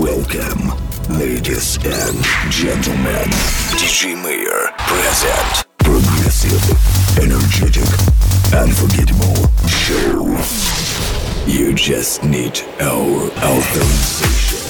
Welcome, ladies and gentlemen. DJ Mayor present. Progressive, energetic, unforgettable show. You just need our authorization.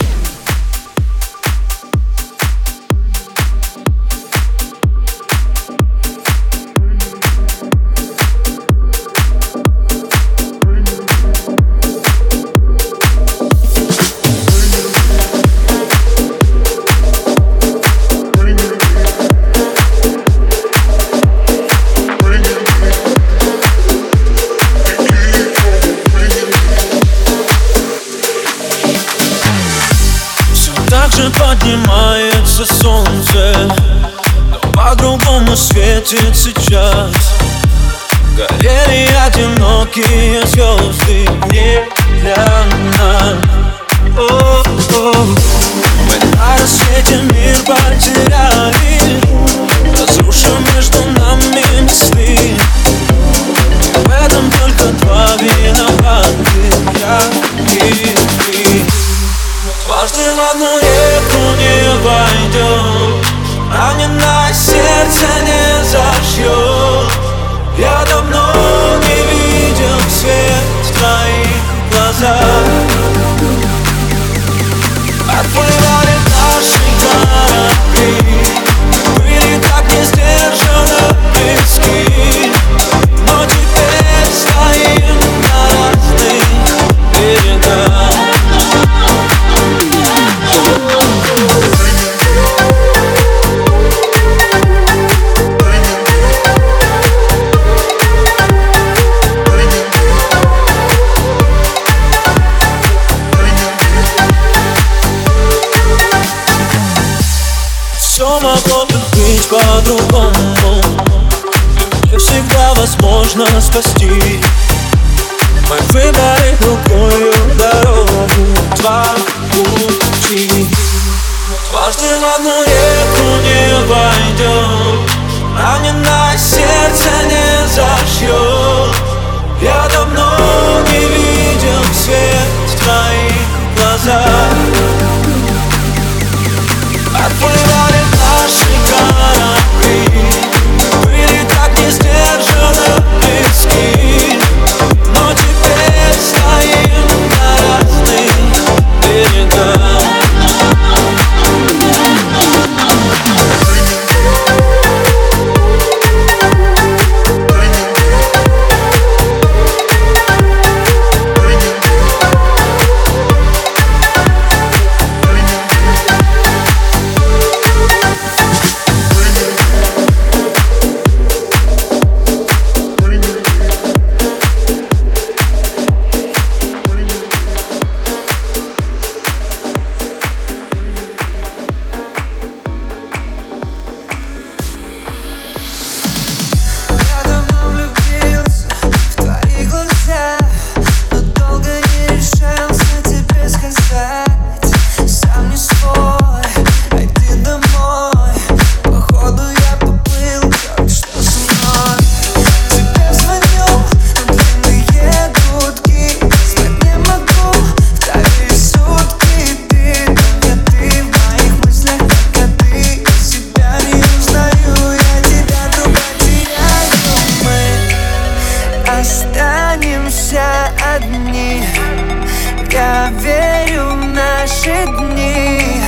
По-другому светит сейчас. Горели одинокие звезды не для нас. О-о. Мы на рассвете мир потеряли. Разрушим между нами мосты В этом только два виноваты. Я и ты. Дважды в одну реку не войдет Раненое сердце не зашьет Я давно не видел свет в твоих глазах. Отплывали Все могло бы быть по-другому. Не всегда возможно спасти. Мы выбрали другую дорогу. Два пути. Дважды в одну реку не войдет Раненое сердце не зашьет Я давно не видел свет в твоих глазах. Отплывали Я верю в наши дни.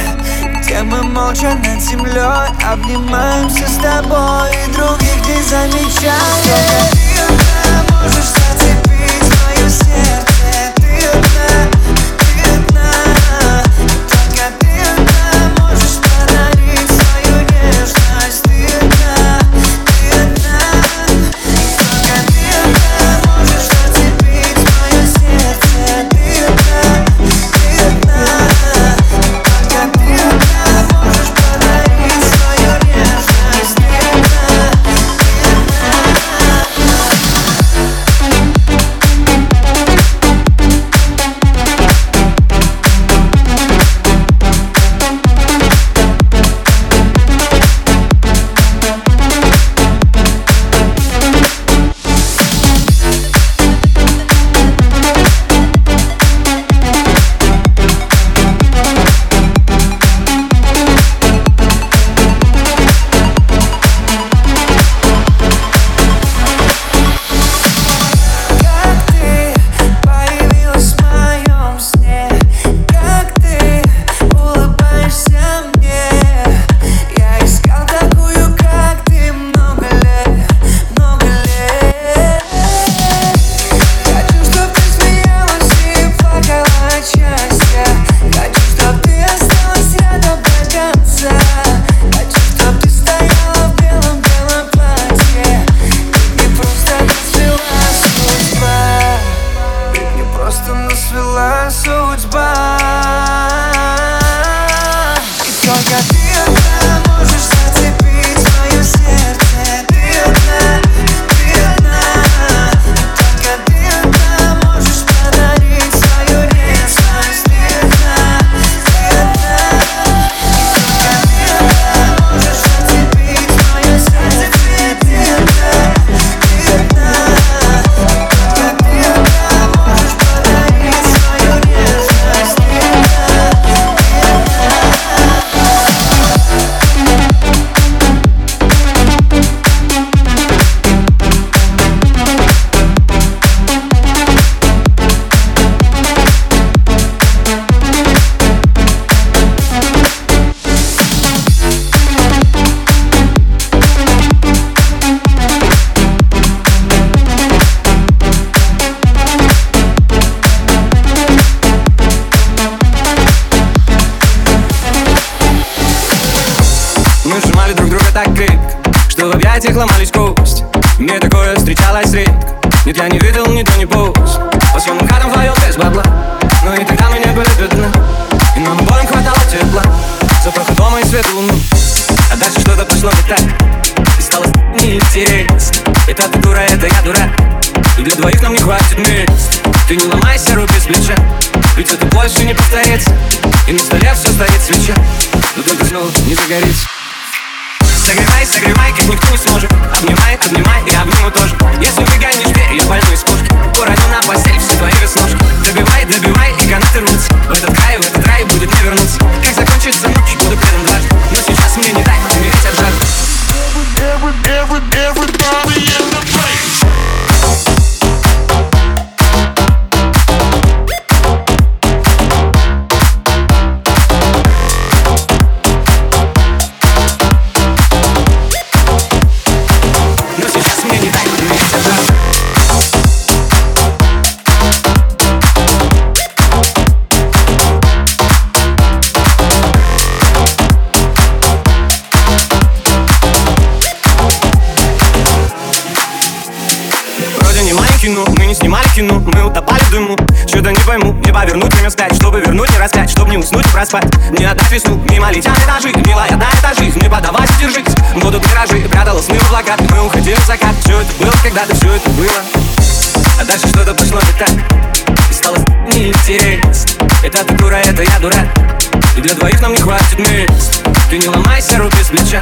Где мы молча над землей Обнимаемся с тобой. И других не замечаем можешь вернуть время вспять Чтобы вернуть и распять, чтобы не уснуть и проспать Не отдать весну, мимо летят этажи Милая, да, это жизнь, не подавать держись. Будут миражи, прятала сны в облака Мы уходили в закат, все это было когда-то, все это было. А дальше что-то пошло не так. И стало неинтересно. Это ты дура, это я дурак. И для двоих нам не хватит мест. Ты не ломайся, руки с плеча.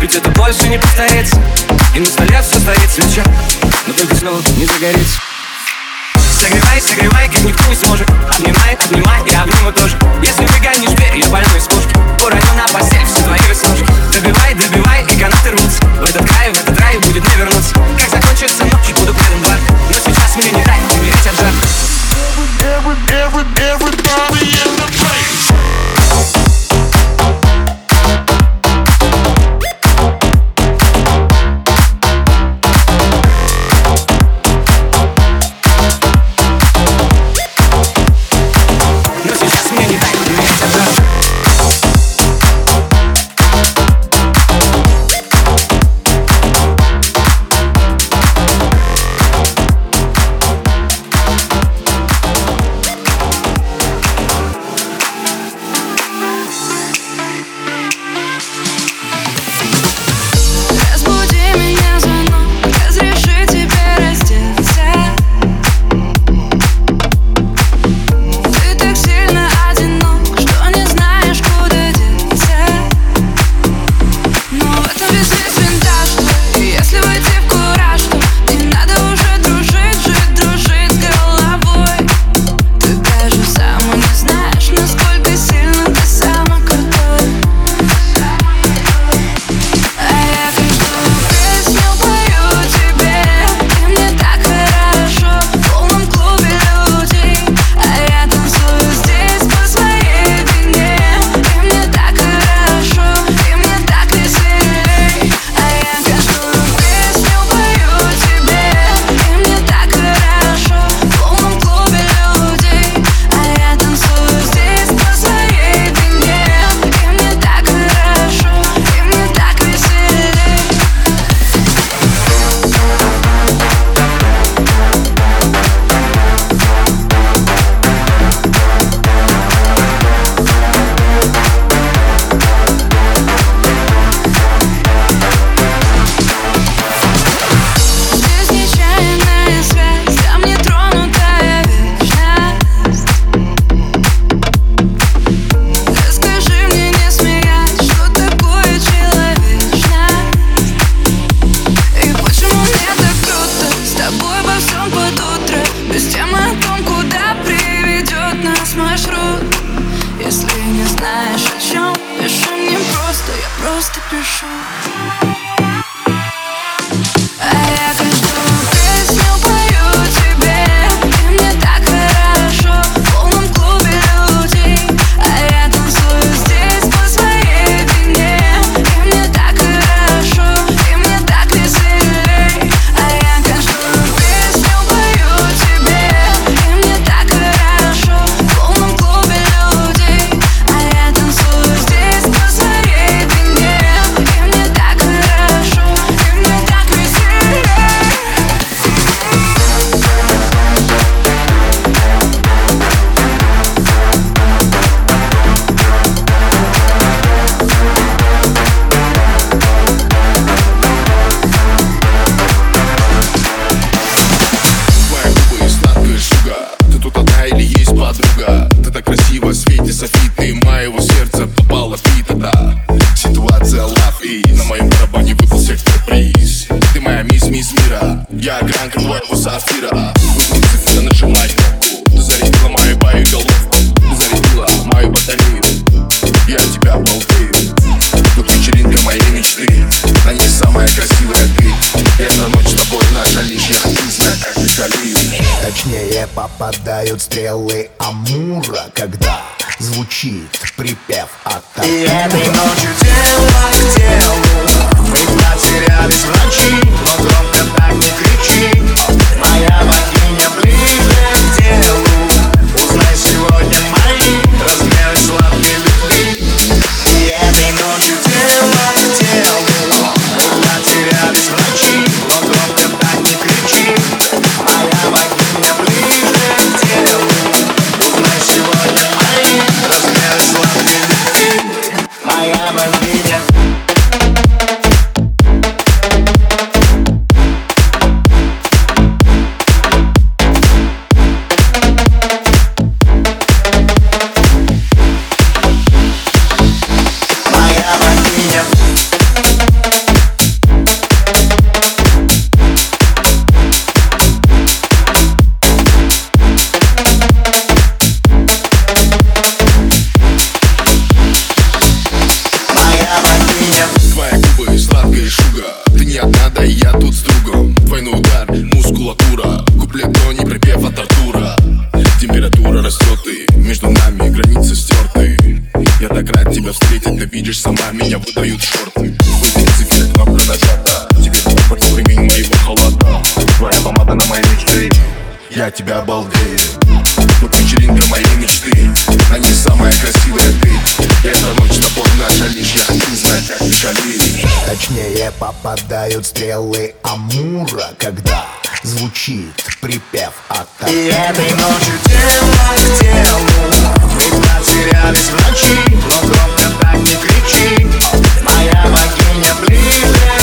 Ведь это больше не повторится. И на столе все стоит свеча. Но только снова не загорится. Согревай, согревай, как никто не сможет. Обнимай, обнимай, я обниму тоже. Если выгонишь дверь, я больной из пушки Уроню на постель все твои веснушки Добивай, добивай, и канаты рвутся. В этот край, в этот рай будет не вернуться. Как закончится ночь, буду предан два Но сейчас мне не this is Сверкают стрелы Амура, когда звучит будешь сама, меня выдают шорты. Твой специфик на проножата Тебе паспорт ремень моего халата Твоя помада на моей мечты Я тебя обалдею. Тут вечеринка моей мечты. На ней самая красивая ты. Эта ночь с тобой наша лишь Я хочу а знаю. как ты Точнее попадают стрелы Амура, когда звучит припев от И этой ночью тело к телу. Мы потерялись в ночи, но громко так моя богиня ближе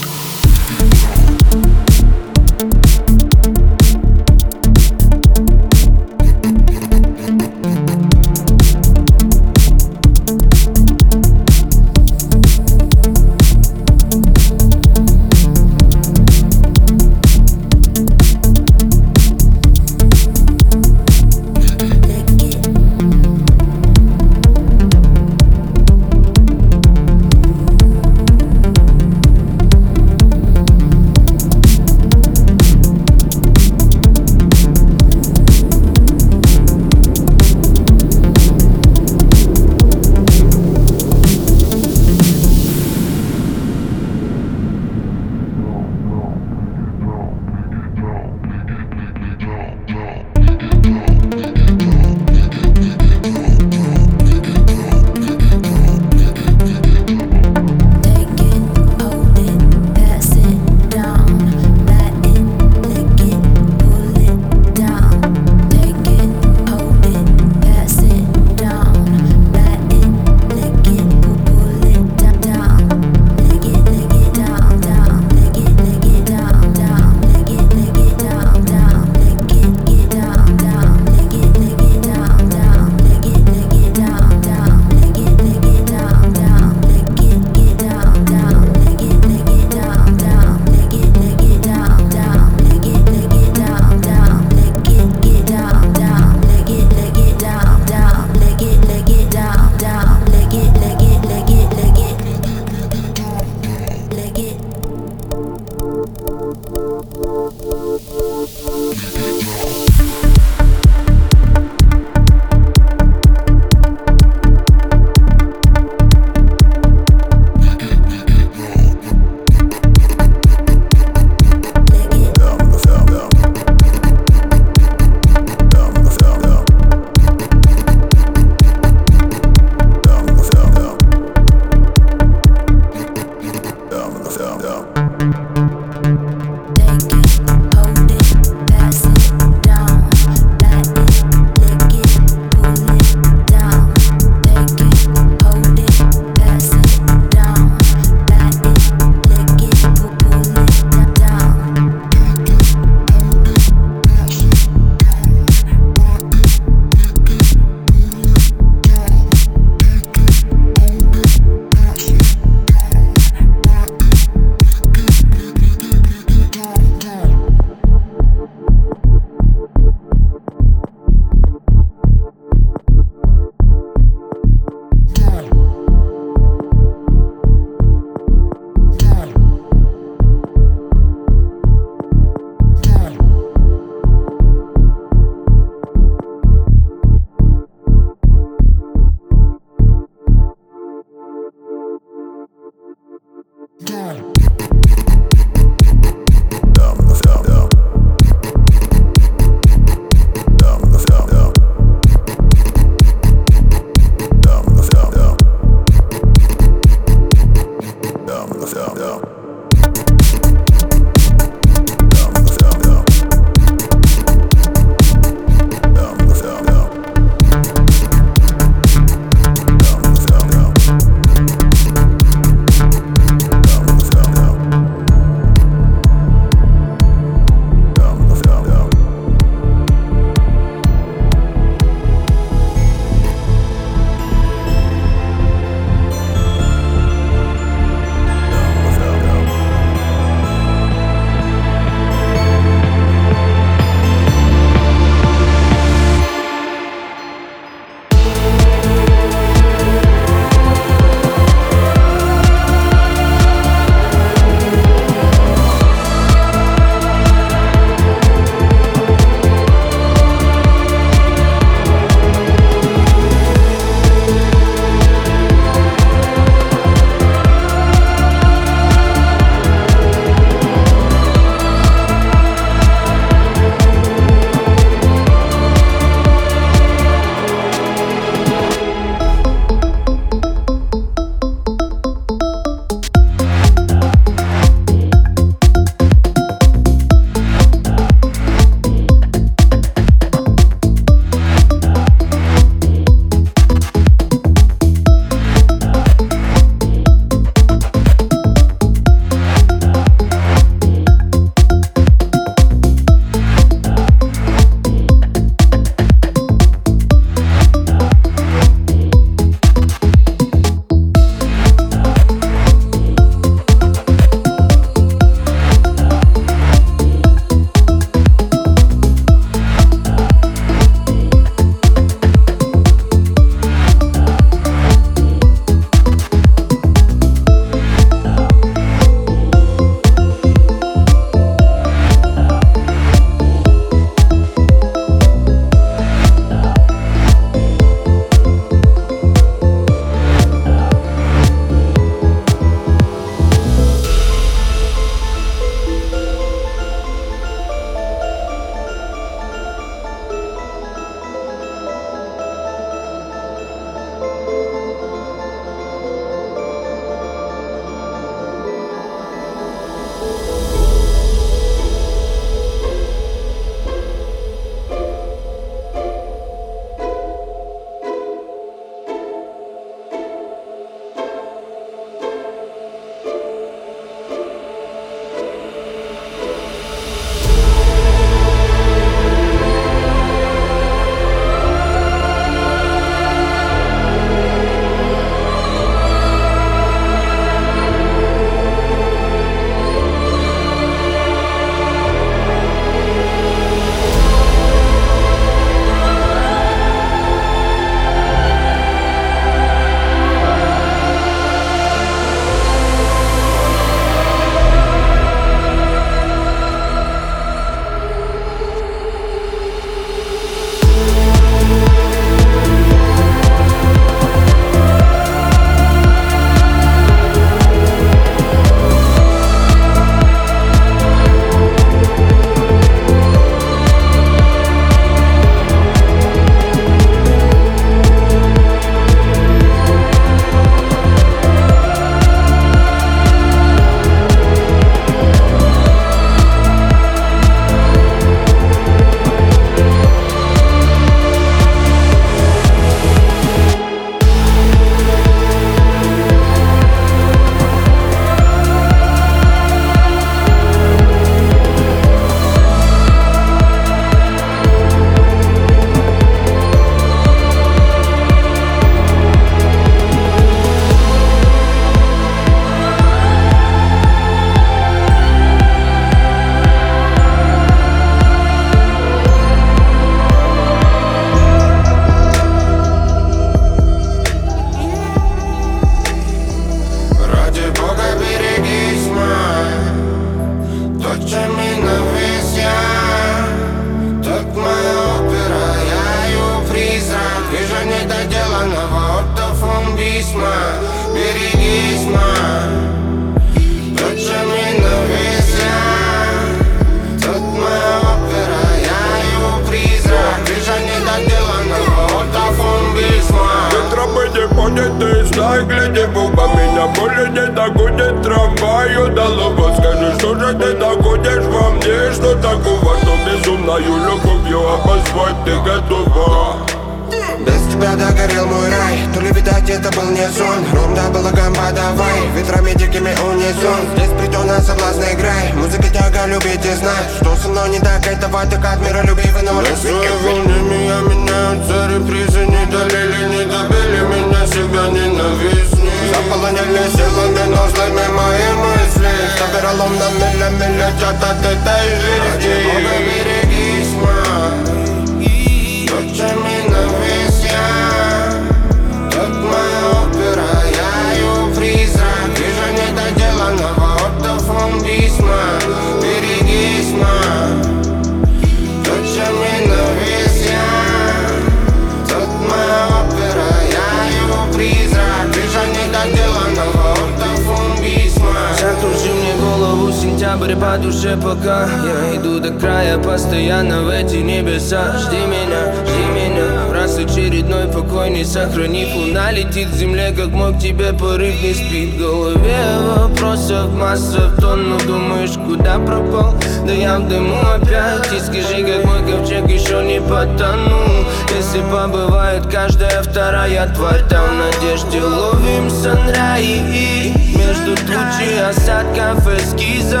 по душе пока. Я иду до края постоянно в эти небеса. Жди меня, жди меня. Раз очередной покой не сохранив Луна летит к земле, как мог тебе порыв не спит. В голове вопросов масса в тонну Думаешь, куда пропал? Да я в дыму опять И скажи, как мой ковчег еще не потонул Если побывает каждая вторая тварь Там в надежде. Ловим санраи Между тучи осадков эскиза.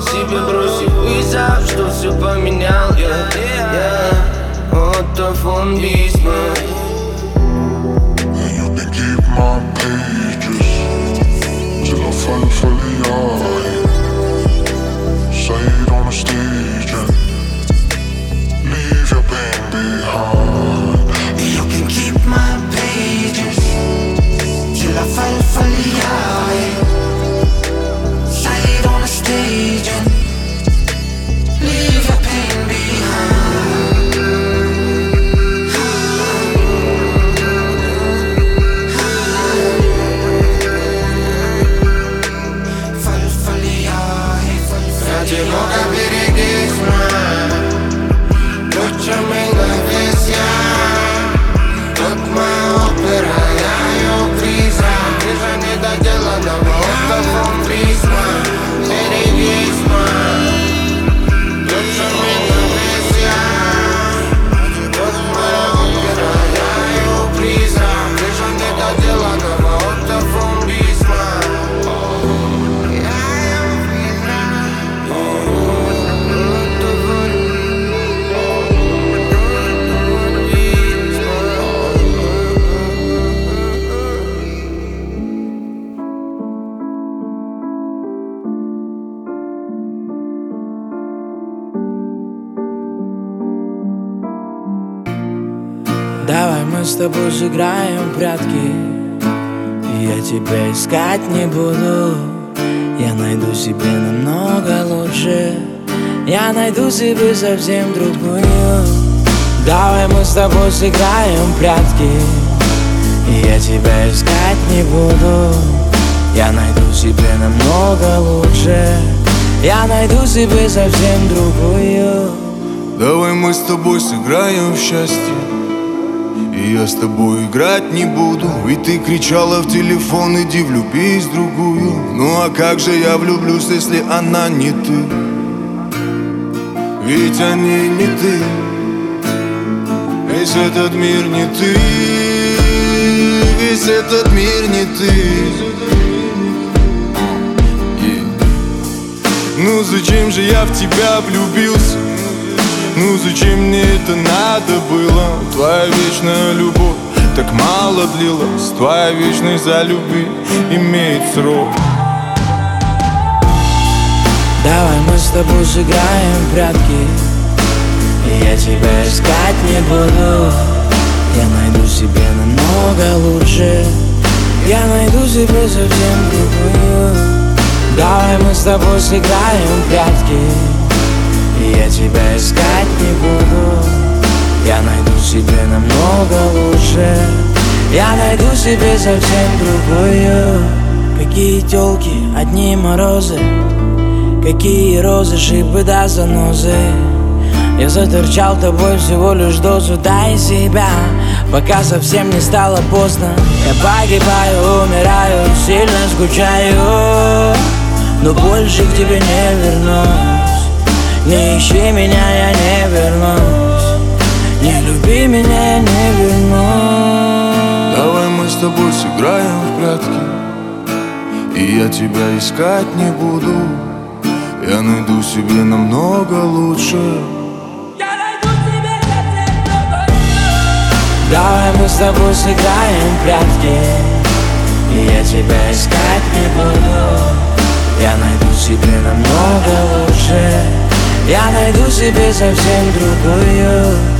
Себе бросив вызов, что все поменял я, я Ортофон письма And hopefully I сыграем прятки. Я тебя искать не буду. Я найду себе намного лучше. Я найду себе совсем другую. Давай мы с тобой сыграем прятки. Я тебя искать не буду. Я найду себе намного лучше. Я найду себе совсем другую. Давай мы с тобой сыграем в счастье И я с тобой играть не буду. Ведь ты кричала в телефон, иди влюбись в другую. Ну а как же я влюблюсь, если она не ты? Ведь они не ты. Весь этот мир не ты. Весь этот мир не ты. Ну зачем же я в тебя влюбился ну зачем мне это надо было? Твоя вечная любовь так мало длилась. Твоя вечность за любви имеет срок. Давай мы с тобой сыграем в прятки. Я тебя искать не буду. Я найду себе намного лучше. Я найду себе совсем другую. Давай мы с тобой сыграем в прятки И я тебя искать не буду. Я найду себе намного лучше. Я найду себе совсем другую. Какие телки, одни морозы. Какие розы, шипы да занозы. Я заторчал тобой всего лишь дозу Дай себя, пока совсем не стало поздно. Я погибаю, умираю, сильно скучаю. Но больше к тебе не вернусь Не ищи меня, я не вернусь. Не люби меня, я не вернусь. Давай мы с тобой сыграем в прятки. И я тебя искать не буду. Я найду себе намного лучше. Давай мы с тобой сыграем в прятки. И я тебя искать не буду. Я найду себе намного лучше Я найду себе совсем другую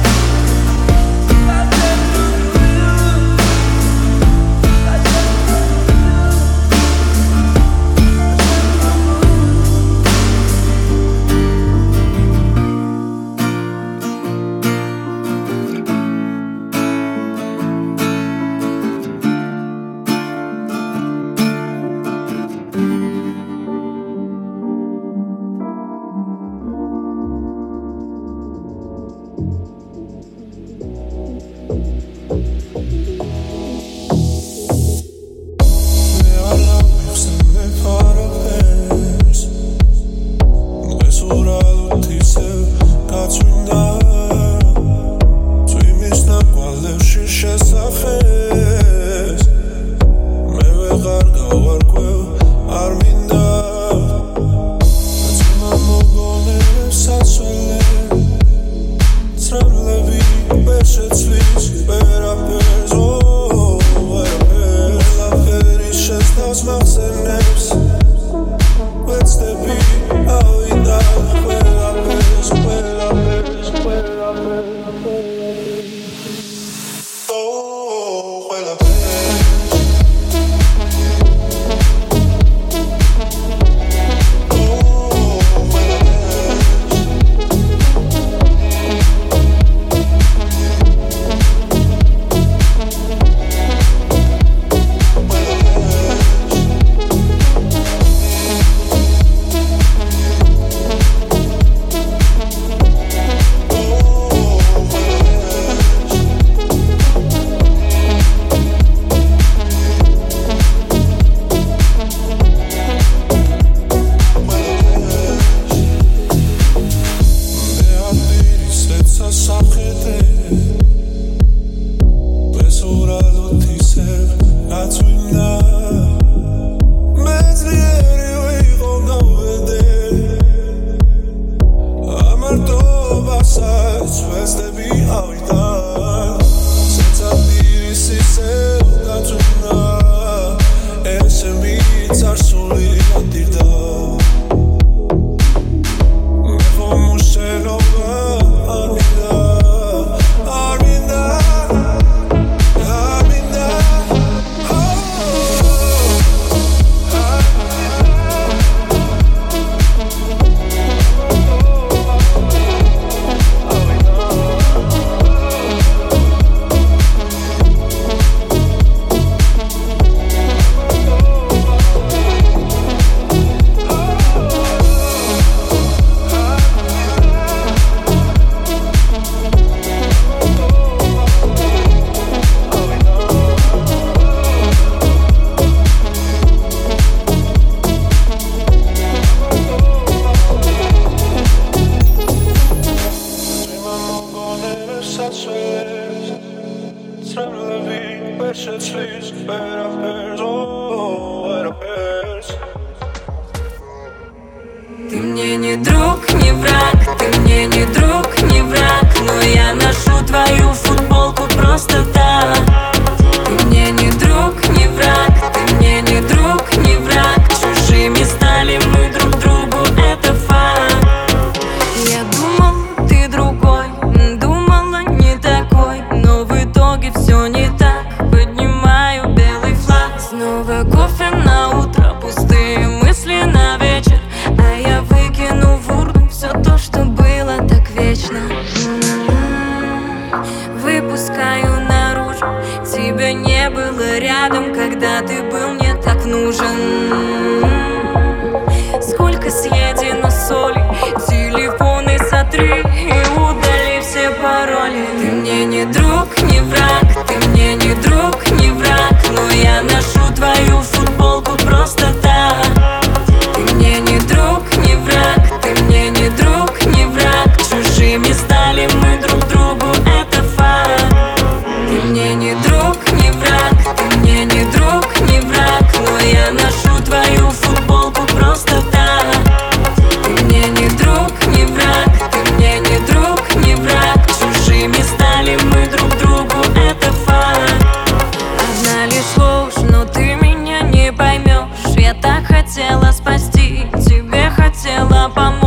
хотела помочь.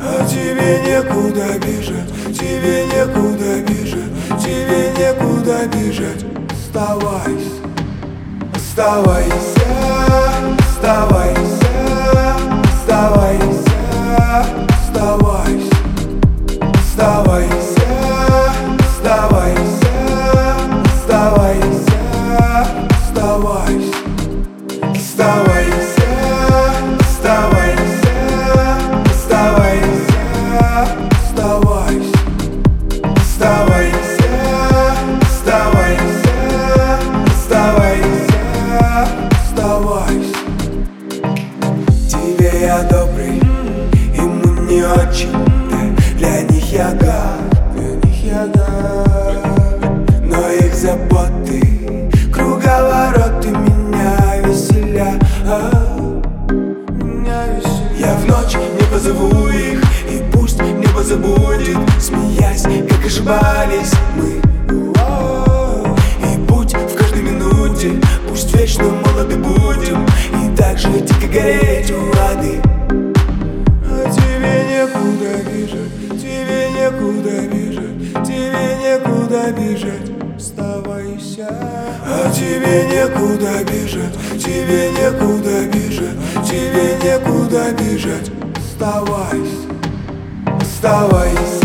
А тебе некуда бежать, тебе некуда бежать, тебе некуда бежать. Оставайся, оставайся, оставайся. ошибались мы. И путь в каждой минуте Пусть вечно молоды будем И так же дико гореть у ады А тебе некуда бежать Тебе некуда бежать Тебе некуда бежать вставайся. А тебе некуда бежать Тебе некуда бежать Тебе некуда бежать Оставайся, оставайся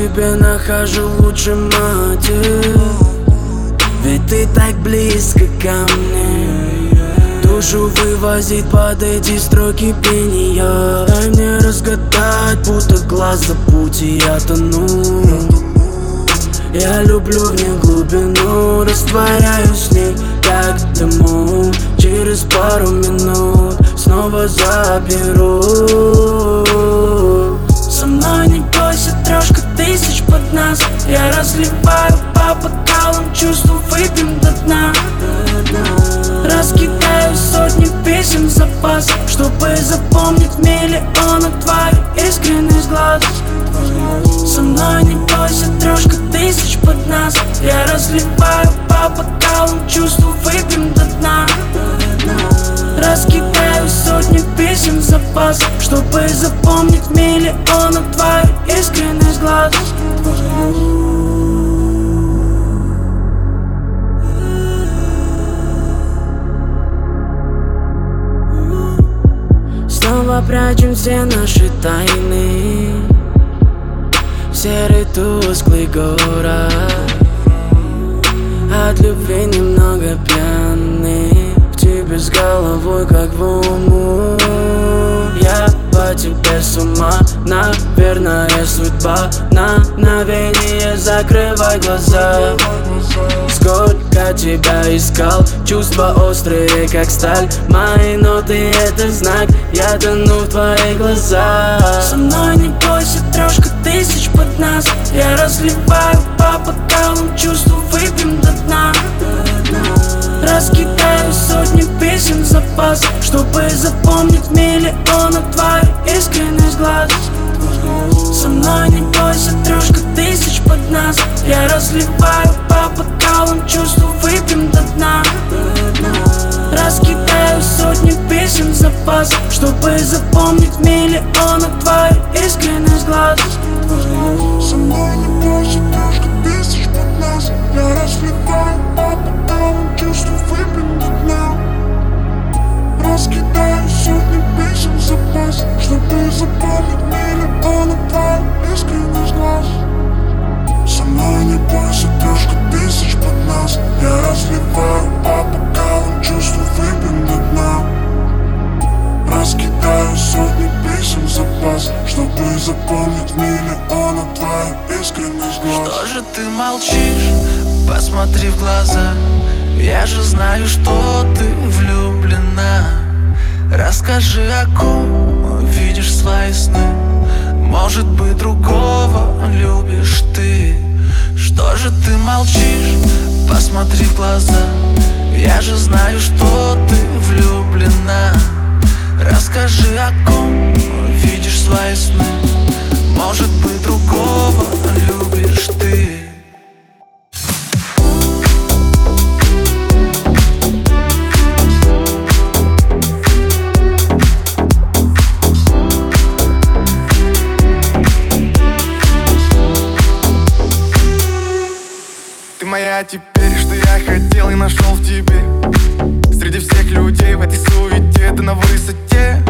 тебе нахожу лучший мотив Ведь ты так близко ко мне. Душу вывозит под эти строки пения. Дай мне разгадать, будто глаз за пути я тону. Я люблю в ней глубину, растворяюсь в ней как дыму. Через пару минут снова заберу. Со мной не бойся, тысяч под нас. Я разливаю по бокалам, чувства выпьем до дна. Раскидаю сотни песен в запас Чтобы запомнить миллионы твоих искренних глаз Со мной не бойся, трошка тысяч под нас. Я разливаю по бокалам, чувства выпьем до дна Раскидаю сотни песен в запас Чтобы запомнить миллионы твоих искренних глаз. Снова прячем все наши тайны. Серый тусклый город. От любви немного пьяный В с головой как в уму. Я по тебе с ума Наверное судьба. На мгновение закрывай глаза. Сколько тебя искал Чувства острые, как сталь. Мои ноты это знак Я тону в твоих глазах. Со мной не бойся, трошка тысяч под нас Я разливаю по бокалам Чувства выпьем до дна Раскидаю сотни песен запас Чтобы запомнить миллионы твоих искренних глаз. Со мной не бойся, трошка тысяч под нас. Я разливаю по бокалам Чувства выпьем до дна. Раскидаю сотни песен запас Чтобы запомнить миллионы твоих искренних глаз. Со мной не бойся, трошка тысяч под нас. Я разливаю по бокалам, до дна. Раскидаю сотни песен запас. Чтобы запомнить миллионы твоих искренних глаз Со мной не бойся, трошка тысяч под нас Я разливаю по бокалам, чувства до дна. Раскидаю сотни песен запас. Чтобы запомнить миллионы твоих искренних глаз Что же ты молчишь? Посмотри в глаза Я же знаю, что ты влюблена. Расскажи, о ком видишь свои сны. Может быть, другого любишь ты. Что же ты молчишь? Посмотри в глаза. Я же знаю, что ты влюблена. Расскажи, о ком видишь свои сны. Может быть, другого любишь ты Теперь, что я хотел и нашел в тебе. Среди всех людей в этой суете ты на высоте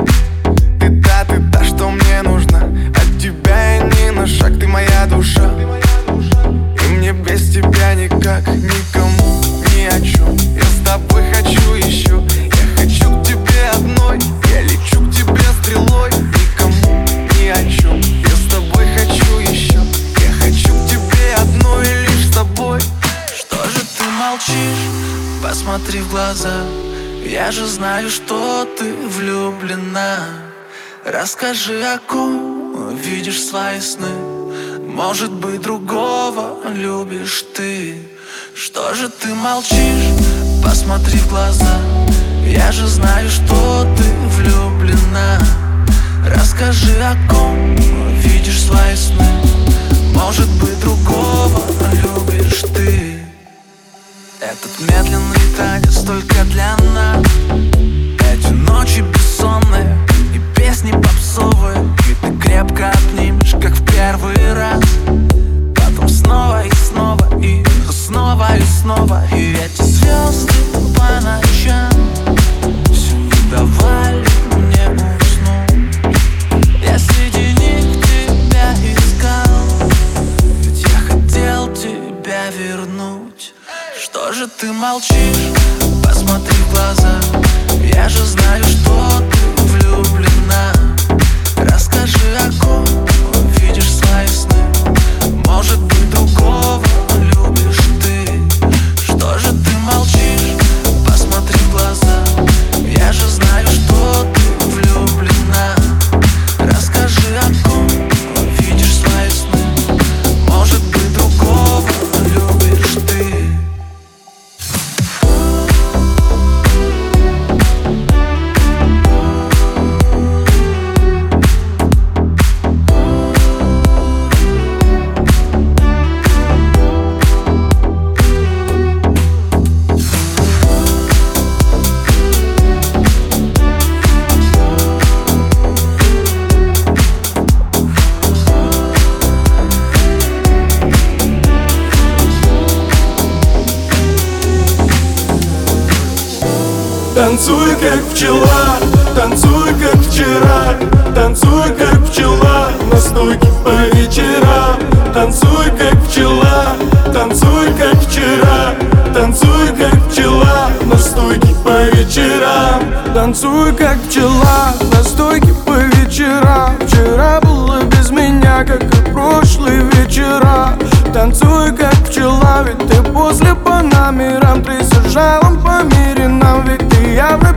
знаю, что ты влюблена. Расскажи, о ком видишь свои сны. Может быть, другого любишь ты. Что же ты молчишь? Посмотри в глаза. Я же знаю, что ты влюблена. Расскажи, о ком видишь свои сны. Может быть, другого любишь ты этот медленный танец только для нас. Эти ночи бессонные и песни попсовые. И ты крепко обнимешь, как в первый раз. Потом снова и снова и снова и снова. И эти звезды по ночам Все не давали ты молчишь? Посмотри в глаза. Я же знаю, что ты влюблена. Расскажи, о ком видишь свои сны. Может быть, другого вчера Танцуй, как пчела, на стойке по вечерам. Танцуй, как пчела, танцуй, как вчера. Танцуй, как пчела, на стойке по вечерам. Танцуй, как пчела, на стойке по вечерам. Вчера было без меня, как и прошлые вечера Танцуй, как пчела, ведь ты после по номерам. С жалом по мире нам, ведь ты явно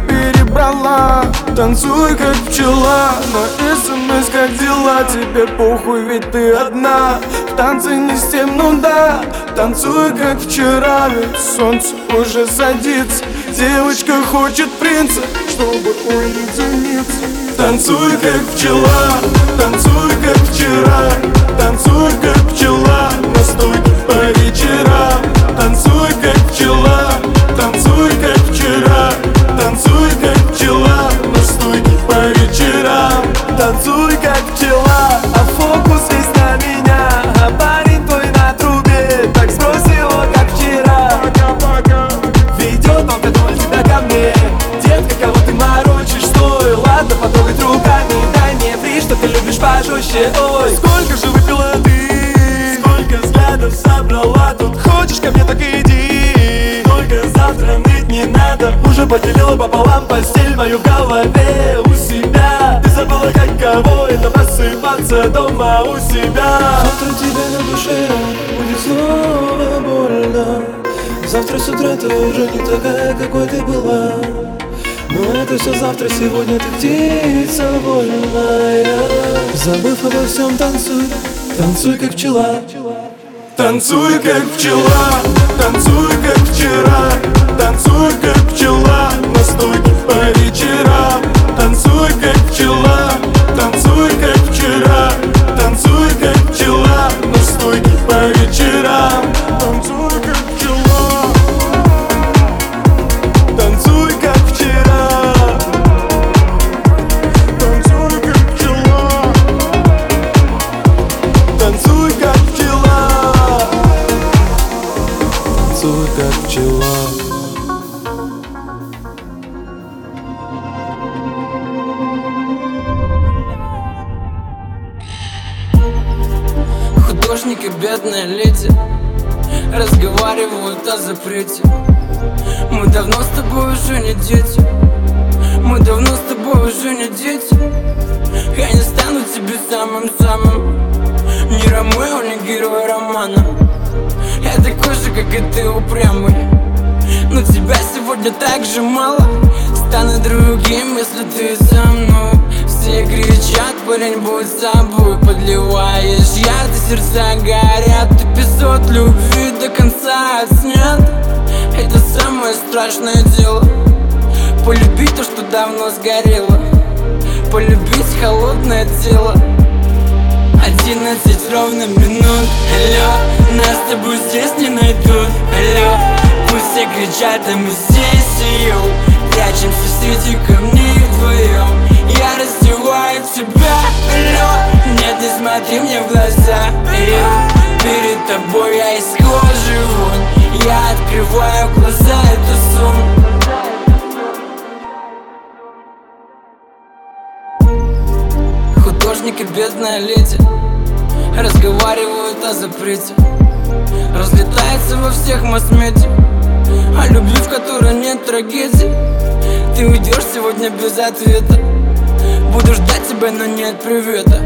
перебрала Танцуй, как пчела, на смс как дела? Тебе похуй, ведь ты одна. В танце не с тем, ну да Танцуй, как вчера, ведь солнце уже садится. Девочка хочет принца, чтобы уединиться. Танцуй, как пчела, танцуй, как вчера. Танцуй, как пчела, на стойке по вечерам. Танцуй, как пчела, танцуй, как вчера Танцуй, как пчела, на стойке по вечерам. Танцуй, как пчела, а фокус весь на меня. А парень твой на трубе, так сбрось его, как вчера. Ведет он контроль тебя ко мне. Детка, кого ты морочишь, стой. Ладно, потрогать руками, дай мне фри, что ты любишь пожестче. Ой, сколько же выпила ты? Сколько взглядов собрала тут? Хочешь ко мне, так не надо. Уже поделила пополам постель мою в голове у себя. Ты забыла, как кого это просыпаться дома у себя. Завтра тебе на душе будет снова больно. Завтра с утра ты уже не такая, какой ты была. Но это все завтра, сегодня ты птица вольная. Забыв обо всем, танцуй, танцуй как пчела. Танцуй, как пчела, танцуй, как вчера Танцуй, как пчела, на стойке по вечерам. Танцуй, как пчела, страшное дело. Полюбить то, что давно сгорело. Полюбить холодное тело. Одиннадцать ровно минут. Алло, нас с тобой здесь не найдут. Алло, пусть все кричат, а мы здесь ее Прячемся среди камней вдвоем Я раздеваю тебя. Алло, нет, не смотри мне в глаза. Я перед тобой, я из кожи вон. Я открываю глаза, это Художник бедная леди. Разговаривают о запрете. Разлетается во всех масс-медиа. О любви, в которой нет трагедий Ты уйдешь сегодня без ответа. Буду ждать тебя, но нет привета.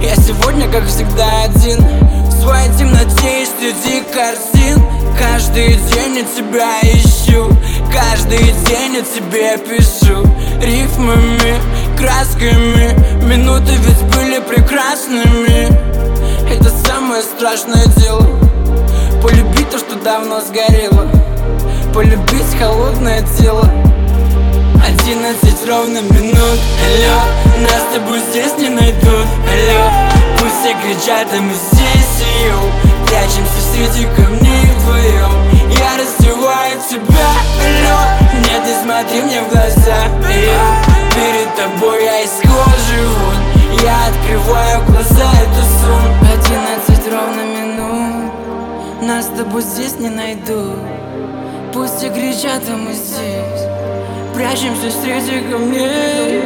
Я сегодня, как всегда, один. В своей темноте и среди картин Каждый день я тебя ищу. Каждый день я тебе пишу. Рифмами, красками. Минуты ведь были прекрасными. Это самое страшное дело. Полюбить то, что давно сгорело. Полюбить холодное тело. Одиннадцать ровно минут, алло Нас с тобой здесь не найдут, алло Пусть все кричат, а мы здесь, йоу. Прячемся среди камней вдвоем Я раздеваю тебя, алло Нет, не смотри мне в глаза, йоу Перед тобой я исхожу. Вон Я открываю глаза, это сон. Одиннадцать ровно минут. Нас с тобой здесь не найдут Пусть все кричат, а мы здесь Прячемся среди камней.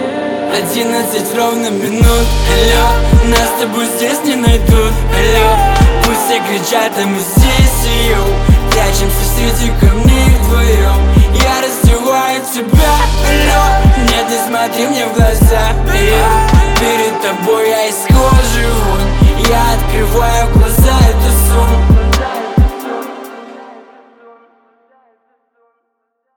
Одиннадцать ровно минут, алло Нас с тобой здесь не найдут, алло Пусть все кричат, а мы здесь, йоу Прячемся среди камней вдвоем Я раздеваю тебя, но Нет, не смотри мне в глаза. Я перед тобой, я из кожи вон. Я открываю глаза, это сон.